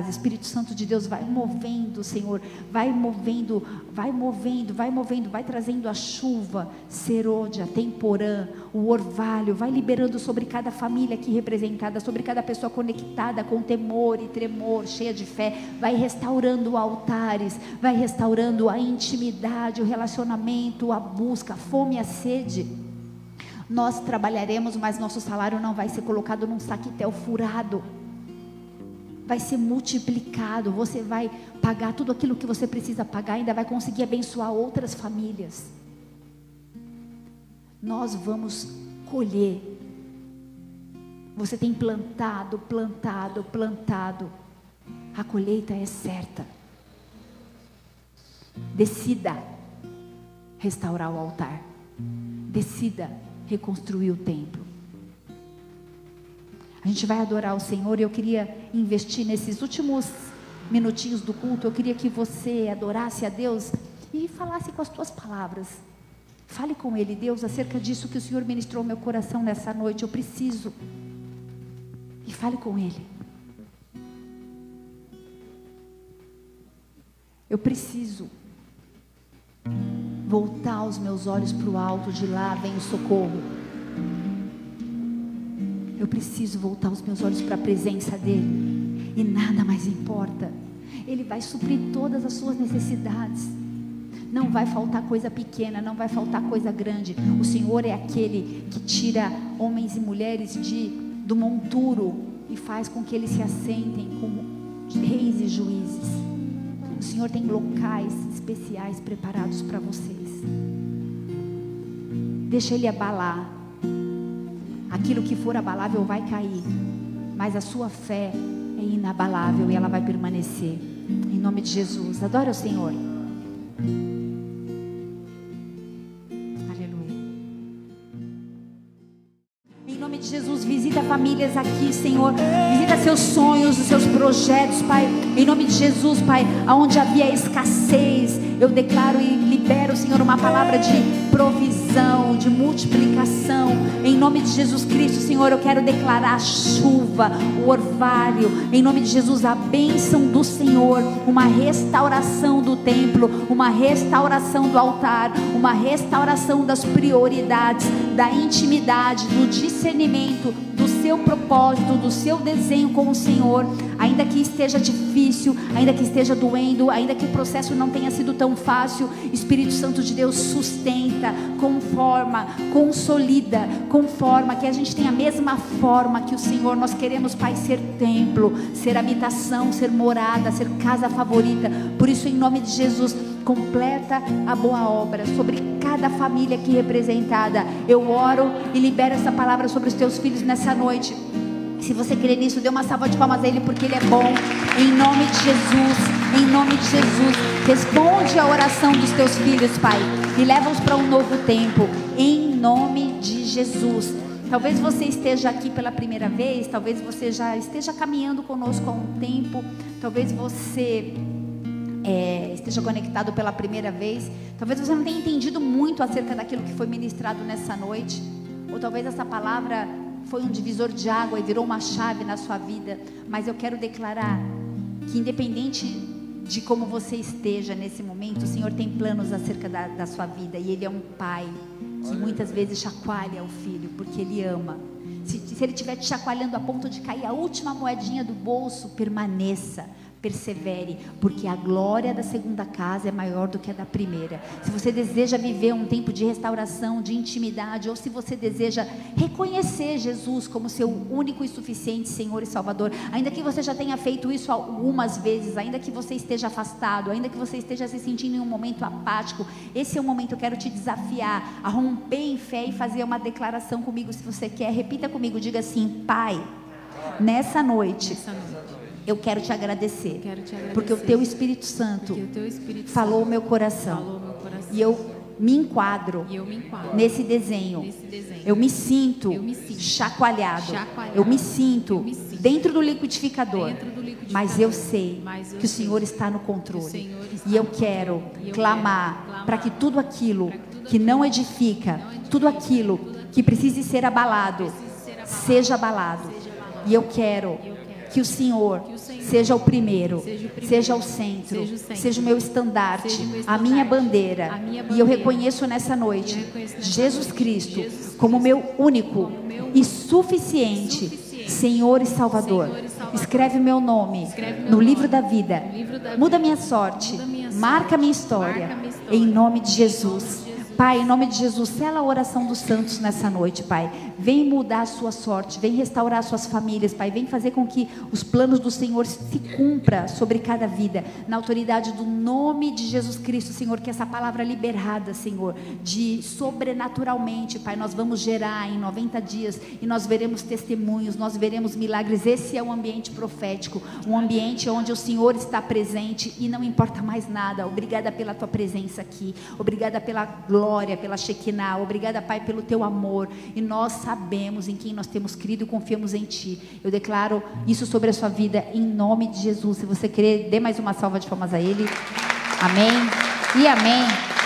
Espírito Santo de Deus vai movendo, Senhor, vai movendo, vai movendo, vai movendo, vai trazendo a chuva, serôdia, temporã, o orvalho, vai liberando sobre cada família aqui representada, sobre cada pessoa conectada com temor e tremor, cheia de fé, vai restaurando altares, vai restaurando a intimidade, o relacionamento, a busca, a fome e a sede. Nós trabalharemos, mas nosso salário não vai ser colocado num saquetel furado. Vai ser multiplicado. Você vai pagar tudo aquilo que você precisa pagar, ainda vai conseguir abençoar outras famílias. Nós vamos colher. Você tem plantado, plantado, plantado. A colheita é certa. Decida restaurar o altar. Decida reconstruir o templo. A gente vai adorar o Senhor e eu queria investir nesses últimos minutinhos do culto. Eu queria que você adorasse a Deus e falasse com as tuas palavras. Fale com Ele, Deus, acerca disso que o Senhor ministrou meu coração nessa noite. Eu preciso. E fale com Ele. Eu preciso voltar os meus olhos para o alto, de lá vem o socorro. Eu preciso voltar os meus olhos para a presença dEle, e nada mais importa. Ele vai suprir todas as suas necessidades. Não vai faltar coisa pequena, não vai faltar coisa grande. O Senhor é aquele que tira homens e mulheres de do monturo e faz com que eles se assentem como reis e juízes. O Senhor tem locais especiais preparados para vocês. Deixa Ele abalar. Aquilo que for abalável vai cair, mas a sua fé é inabalável e ela vai permanecer. Em nome de Jesus. Adora o Senhor. Famílias aqui, Senhor. Visita seus sonhos, os seus projetos, Pai. Em nome de Jesus, Pai, aonde havia escassez, eu declaro e libero, Senhor, uma palavra de provisão, de multiplicação. Em nome de Jesus Cristo, Senhor, eu quero declarar a chuva, o orvalho. Em nome de Jesus, a bênção do Senhor, uma restauração do templo, uma restauração do altar, uma restauração das prioridades, da intimidade, do discernimento, seu propósito, do seu desenho com o Senhor, ainda que esteja difícil, ainda que esteja doendo, ainda que o processo não tenha sido tão fácil, Espírito Santo de Deus sustenta, conforma, consolida, conforma, que a gente tenha a mesma forma que o Senhor. Nós queremos, Pai, ser templo, ser habitação, ser morada, ser casa favorita. Por isso, em nome de Jesus, completa a boa obra sobre cada família aqui representada. Eu oro e libero essa palavra sobre os teus filhos nessa noite. Se você crê nisso, dê uma salva de palmas a Ele, porque Ele é bom. Em nome de Jesus, em nome de Jesus, responde a oração dos teus filhos, Pai, e leva-os para um novo tempo. Em nome de Jesus. Talvez você esteja aqui pela primeira vez, talvez você já esteja caminhando conosco há um tempo, talvez você é, esteja conectado pela primeira vez, talvez você não tenha entendido muito acerca daquilo que foi ministrado nessa noite, ou talvez essa palavra foi um divisor de água e virou uma chave na sua vida, mas eu quero declarar que, independente de como você esteja nesse momento, o Senhor tem planos acerca da, da sua vida e Ele é um pai que muitas vezes chacoalha o filho porque Ele ama. Se, se Ele estiver te chacoalhando a ponto de cair a última moedinha do bolso, permaneça persevere, porque a glória da segunda casa é maior do que a da primeira. Se você deseja viver um tempo de restauração, de intimidade, ou se você deseja reconhecer Jesus como seu único e suficiente Senhor e Salvador, ainda que você já tenha feito isso algumas vezes, ainda que você esteja afastado, ainda que você esteja se sentindo em um momento apático, esse é o momento que eu quero te desafiar a romper em fé e fazer uma declaração comigo, se você quer. Repita comigo, diga assim: Pai, nessa noite. Nessa noite eu quero te agradecer. Quero te agradecer porque o teu Espírito Santo, teu Espírito falou, Santo meu coração, falou meu coração. E eu me enquadro, eu me enquadro nesse, desenho. nesse desenho. Eu me sinto, eu me sinto chacoalhado. chacoalhado. Eu, me sinto eu me sinto dentro do liquidificador. Dentro do liquidificador. Mas eu sei Mas que o Senhor está no controle. Está e eu quero clamar, clamar para que tudo aquilo que, tudo que não edifica, não edifica tudo aquilo que precise ser abalado, ser abalado seja abalado. Seja abalado. E eu quero que o Senhor, que o Senhor seja, o primeiro, seja o primeiro, seja o centro, seja o, centro, seja o meu estandarte, meu a, minha bandeira, a minha bandeira. E eu reconheço nessa noite reconheço nessa Jesus, Cristo, Jesus como meu único meu e suficiente, suficiente Senhor e Salvador. Senhor e Salvador. Escreve meu nome Escreve meu no nome livro da vida. livro da Muda vida. minha sorte. Muda minha Marca sorte. minha história. Marca minha história. Em nome de Em Jesus. nome de Jesus. Pai, em nome de Jesus, sela a oração dos santos nessa noite, Pai. Vem mudar a sua sorte, vem restaurar suas famílias, Pai. Vem fazer com que os planos do Senhor se cumpra sobre cada vida, na autoridade do nome de Jesus Cristo, Senhor. Que essa palavra liberada, Senhor, de sobrenaturalmente, Pai, nós vamos gerar em 90 dias e nós veremos testemunhos, nós veremos milagres. Esse é o ambiente profético, um ambiente onde o Senhor está presente e não importa mais nada. Obrigada pela tua presença aqui, obrigada pela glória glória, pela Shekinah. Obrigada, Pai, pelo teu amor. E nós sabemos em quem nós temos crido e confiamos em Ti. Eu declaro isso sobre a sua vida em nome de Jesus. Se você querer, dê mais uma salva de palmas a Ele. Amém. E amém.